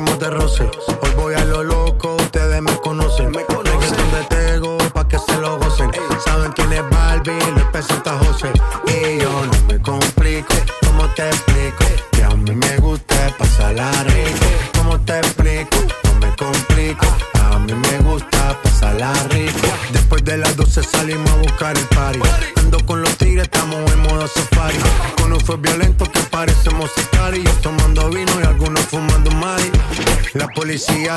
fuimos de.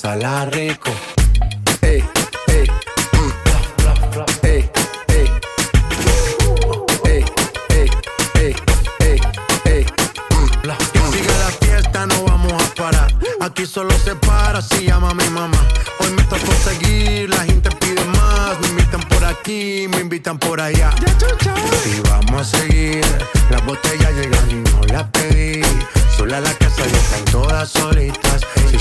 Pasarla rico. Ey, ey, mm, ey, ey. Ey, ey, ey, ey, ey. Mm. Que siga la fiesta, no vamos a parar. Aquí solo se para si llama mi mamá. Hoy me tocó seguir, la gente pide más. Me invitan por aquí, me invitan por allá. Y vamos a seguir, las botellas llegan y no las pedí. Sola la casa y están todas solitas. Si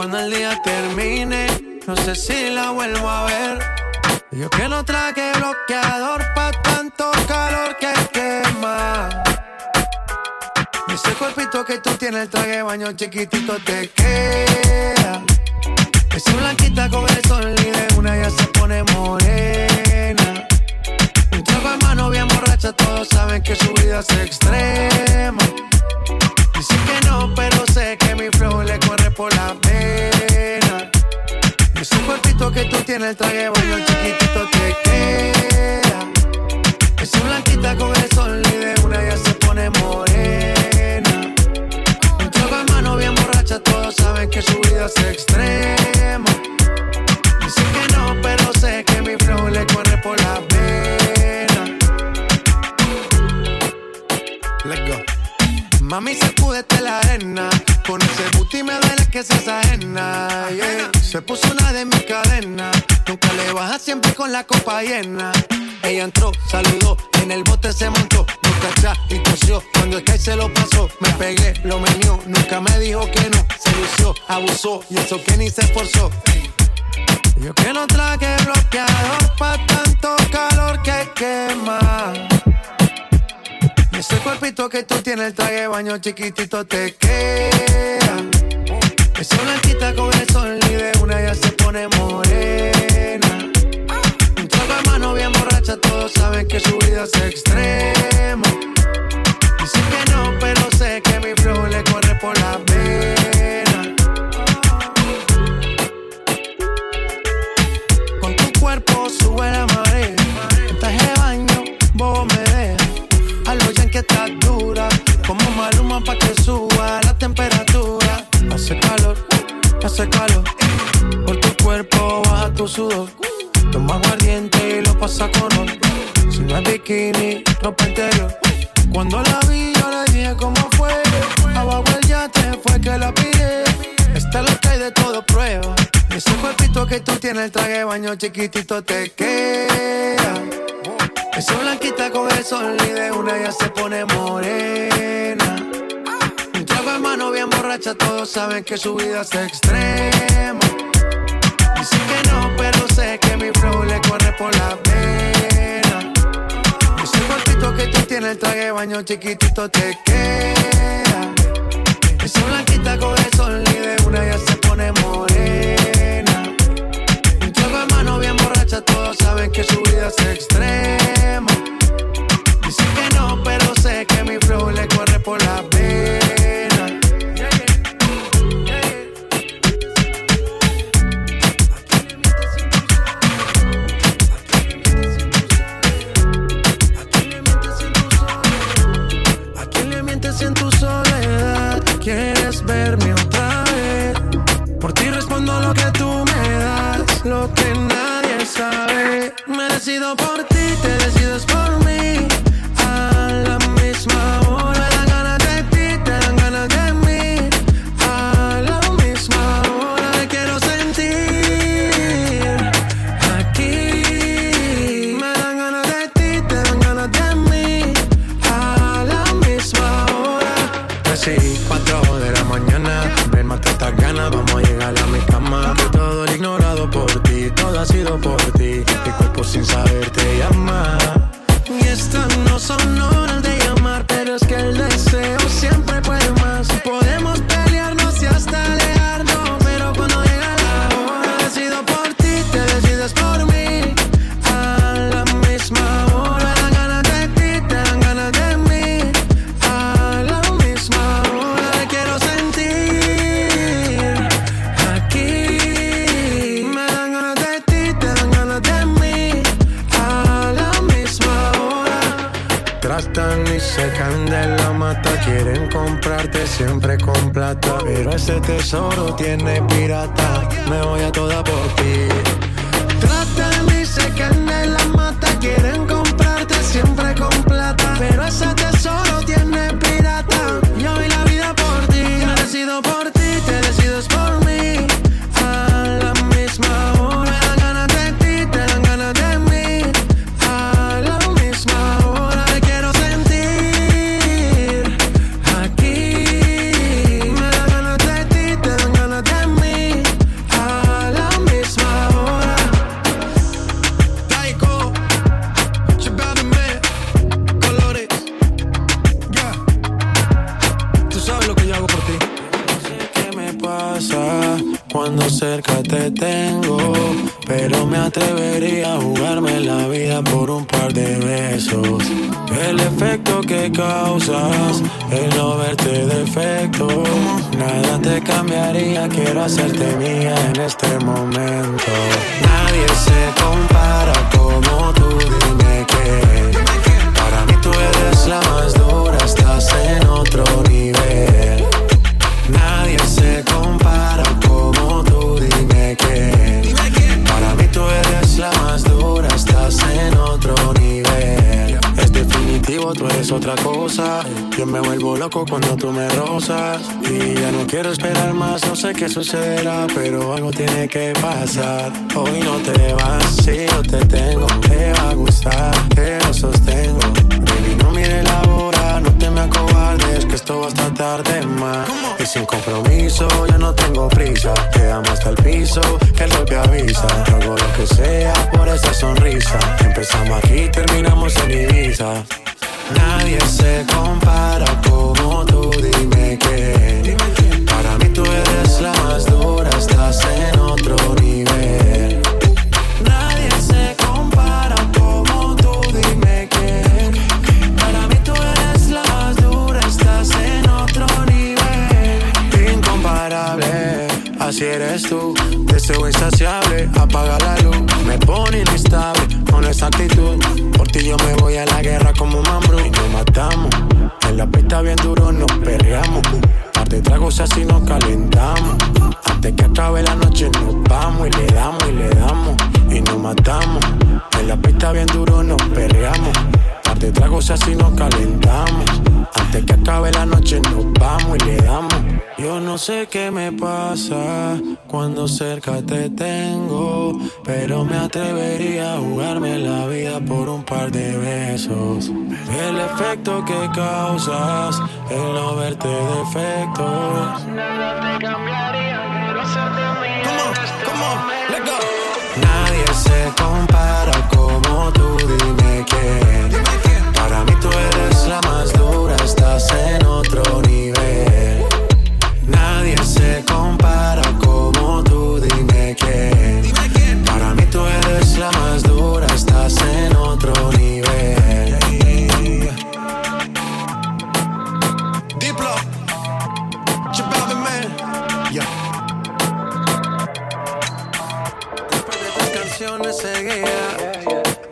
Cuando el día termine, no sé si la vuelvo a ver. Yo que no traje bloqueador pa' tanto calor que quema. Ese cuerpito que tú tienes, el traje baño chiquitito te queda. Esa blanquita con el sol y una ya se pone morena. Un trago en mano bien borracha, todos saben que su vida es extrema. Dicen que no, pero sé Que tú tienes, el traje baño chiquitito te queda. Esa blanquita con el abusó. Y eso que ni se esforzó. Yo que no traje bloqueador pa' tanto calor que quema. Y Ese cuerpito que tú tienes, el traje baño chiquitito te queda. Esa blanquita con el sol y de una ya se pone morena. Un trago de mano bien borracha, todos saben que su vida es extrema. tiene el traje baño chiquitito, te queda. Eso blanquita con el sol y de una ya se pone morena. Un trago en mano bien borracha, todos saben que su vida es extrema. Dicen que no, pero sé que mi flow le corre por la pena. Ese cortito que tú tienes, el traje baño chiquitito, te queda. Esa blanquita con el sol y de una ya se pone morena de mano bien borracha, todos saben que su vida es extrema. Dicen que no, pero sé que mi flow le corre por la vez. jump on a T-Day tesoro tiene pirata. Me voy a hacerte mía en este loco cuando tú me rozas. Y ya no quiero esperar más, no sé qué sucederá, pero algo tiene que pasar. Hoy no te vas, si yo te tengo, te va a gustar, te lo sostengo. Baby, no mire la hora, no te me acobardes, que esto va hasta tarde más. Y sin compromiso, ya no tengo prisa. Te amo hasta el piso, que el golpe avisa. Hago lo que sea por esa sonrisa. Empezamos aquí, terminamos en Ibiza. Nadie se compara como cuando cerca te tengo, pero me atrevería a jugarme la vida por un par de besos. El efecto que causas, el no verte defectos. Nada te cambiaría, quiero hacerte mía. Come on, let's go. Nadie se compara como tú, dime quién. Para mí tú eres la más dura, estás en otro nivel. Nadie se compara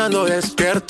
Soñando despierto,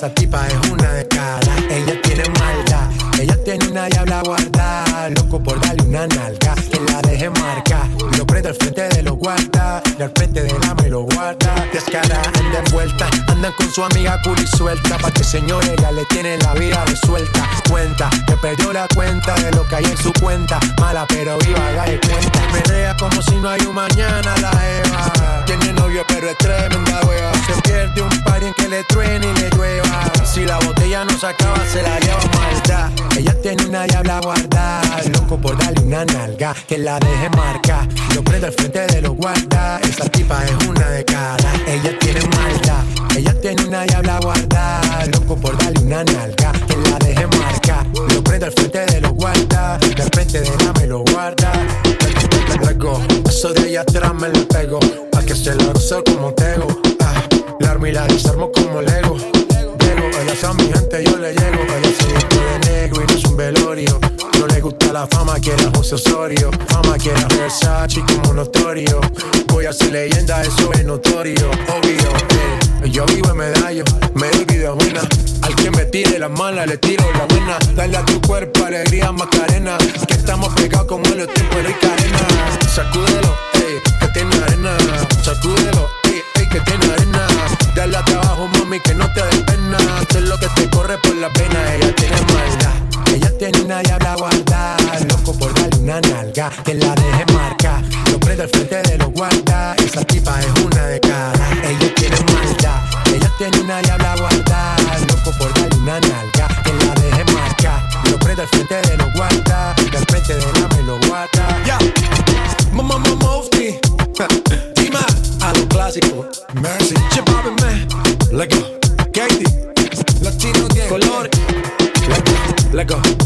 Esa tipa es una de cara, ella tiene maldad, una diabla guarda, loco por darle una nalga, que la deje marca, lo prendo al frente de los guarda, y al frente de la me lo guarda, descara, anda envuelta, andan con su amiga culi suelta, pa' que señor ella le tiene la vida resuelta, cuenta, que perdió la cuenta de lo que hay en su cuenta, mala pero viva haga de cuenta. Menea como si no hay un mañana la Eva. Tiene novio pero es tremenda hueva. Se pierde un par en que le truene y le llueva. Si la botella no se acaba, se la lleva maldad. Ella tiene con una diabla guardada Loco por darle una nalga que la deje marca. Lo prendo al frente de los guardas Esa tipa es una de cara Ella tiene malta Ella tiene una diabla guardada Loco por darle una nalga que la deje marca. Lo prendo al frente de los guardas De frente de la me lo guarda. Luego, eso de ella atrás me lo pego. Pa' que se lo gozo como tego. Ah, la armo y la desarmo como Lego. Llego, ella a mi gente yo le llego ella la fama, quiere a José Osorio. Fama, quiere a Versace como notorio. Voy a ser leyenda, eso es notorio, obvio. Eh. Yo vivo en medalla, me olvido buena. Al que me tire la mala, le tiro la buena. Dale a tu cuerpo alegría, Macarena. Que estamos pegados como en los tiempos de cadena. Sacúdelo, eh, que tiene arena. Sacúdelo, ey, ey, que tiene arena. Dale a trabajo, mami, que no te des pena. Sé lo que te corre por la pena. Ella tiene maldad, ella tiene una diabla guardada loco por darle una nalga, que la deje marca. Lo prendo al frente de los guarda, esa tipa es una de cada. Ella tiene maldad, ella tiene una diabla guarda. Loco por darle una nalga, que la deje marca. Lo prendo al frente de los guarda, que al frente de la me lo guarda. Ya, mamá, mamá, Dima, a lo clásico. Mercy, chepábeme. Let go, Katie. Latino, Colores. Let go, let go.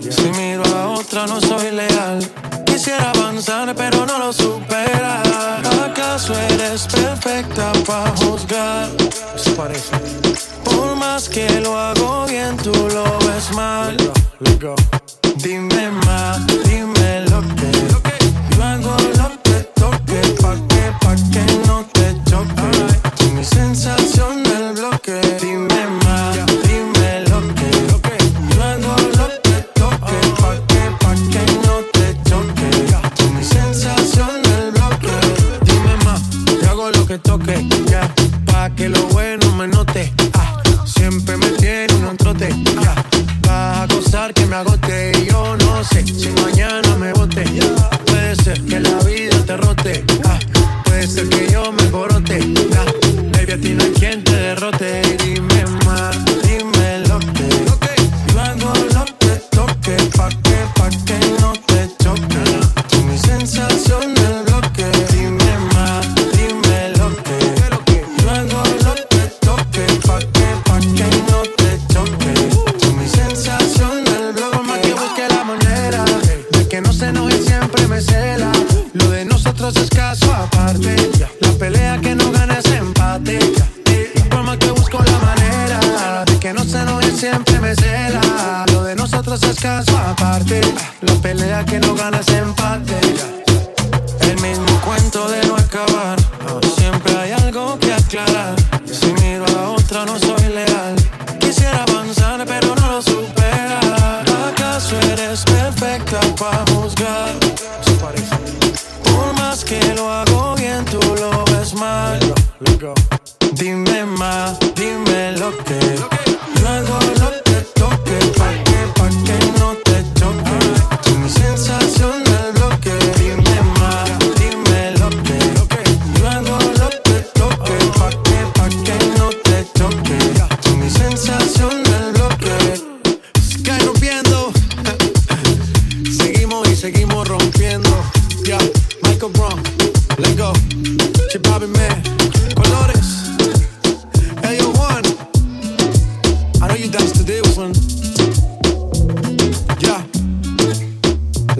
Si miro a otra no soy leal. Quisiera avanzar pero no lo supera. ¿Acaso eres perfecta para juzgar? Se parece. Por más que lo hago bien, tú lo ves mal. Let go, let go. Dime más, dime lo que, lo yo hago lo que toque pa que pa que no Ah, puede ser que yo me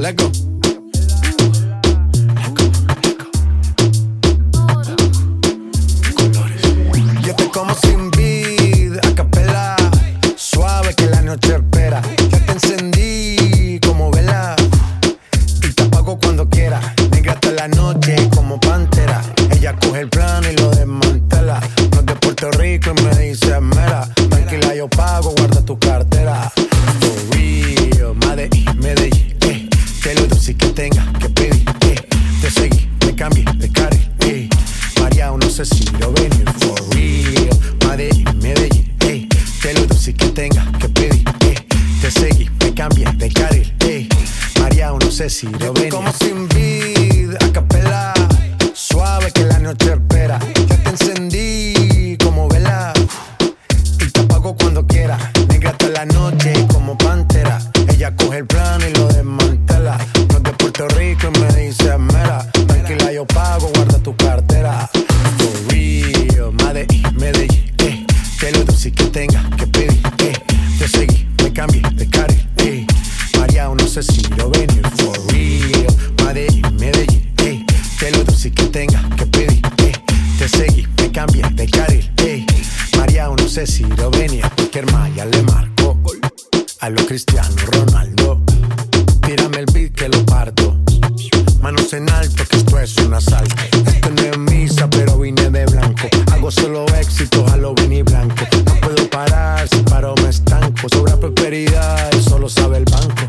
let go. see the solo éxito, Halloween y blanco. No puedo parar, si paro me estanco. Sobra prosperidad, solo sabe el banco.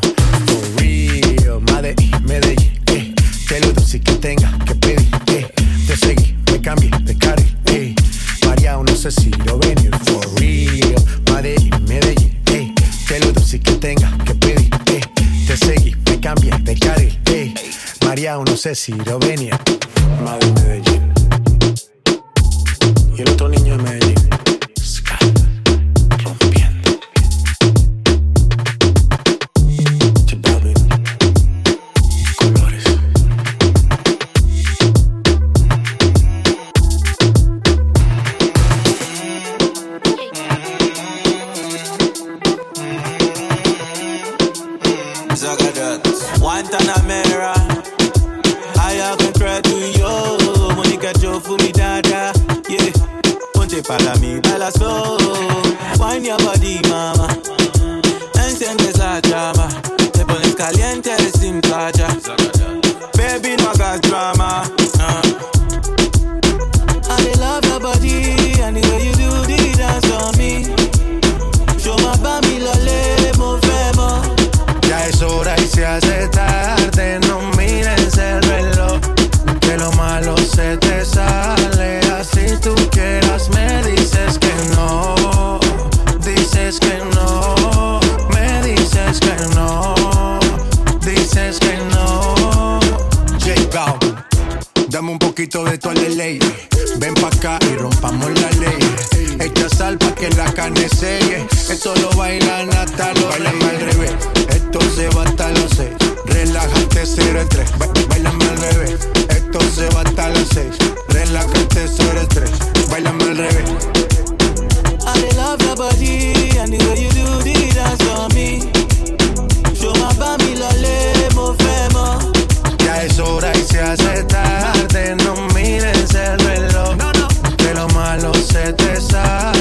For real, Madrid, Medellín, eh. Te lo doy que tenga que pedir, eh. Te seguí, me cambié de carril, eh. María, no sé si lo venir. For real, Madrid, Medellín, eh. Te lo doy que tenga que pedir, eh. Te seguí, me cambié de carril, eh. María, no sé si lo venir. zagadot Guantanamera Haya to you. Monica Joe fumi dada. Yeah. Ponte para mi Bella. slow Wine your body mama. Enciende esa llama Te pones caliente Un poquito de tu ley. Ven pa' acá y rompamos la ley. Echa sal pa' que la carne selle. Esto lo bailan hasta los Bailame al revés. Esto se va hasta los seis. Relájate, cero estrés. Ba bailame al revés. Esto se va hasta los seis. Relájate, cero estrés. Bailame al revés. I love your body and the way you do the dance on me. Yo más pa' mi lo le movemos. Ya es hora y se hace tarde no mires el reloj. No, no. Que lo malo se te sale.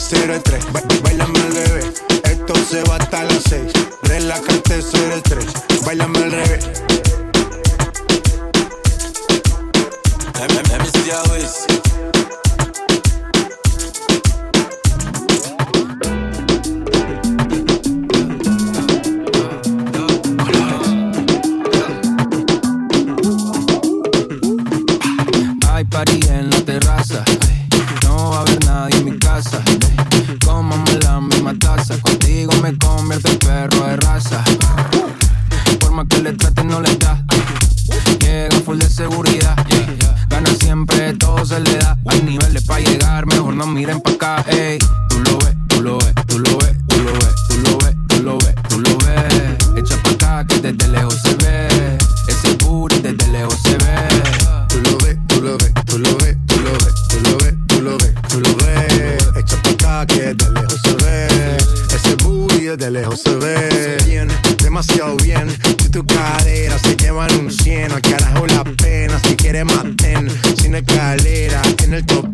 0 en 3 100, al carajo la pena, si quieres más ten, sin escalera, en el top